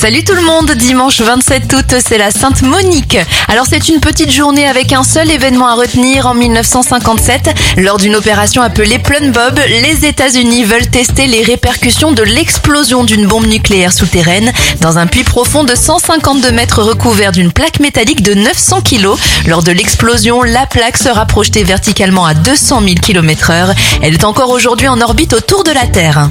Salut tout le monde, dimanche 27 août, c'est la Sainte Monique. Alors c'est une petite journée avec un seul événement à retenir en 1957. Lors d'une opération appelée Plum Bob, les États-Unis veulent tester les répercussions de l'explosion d'une bombe nucléaire souterraine dans un puits profond de 152 mètres recouvert d'une plaque métallique de 900 kg. Lors de l'explosion, la plaque sera projetée verticalement à 200 000 km heure. Elle est encore aujourd'hui en orbite autour de la Terre.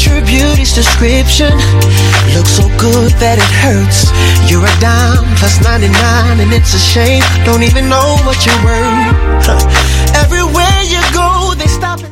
your beauty's description looks so good that it hurts. You're a dime plus 99, and it's a shame. Don't even know what you're worth.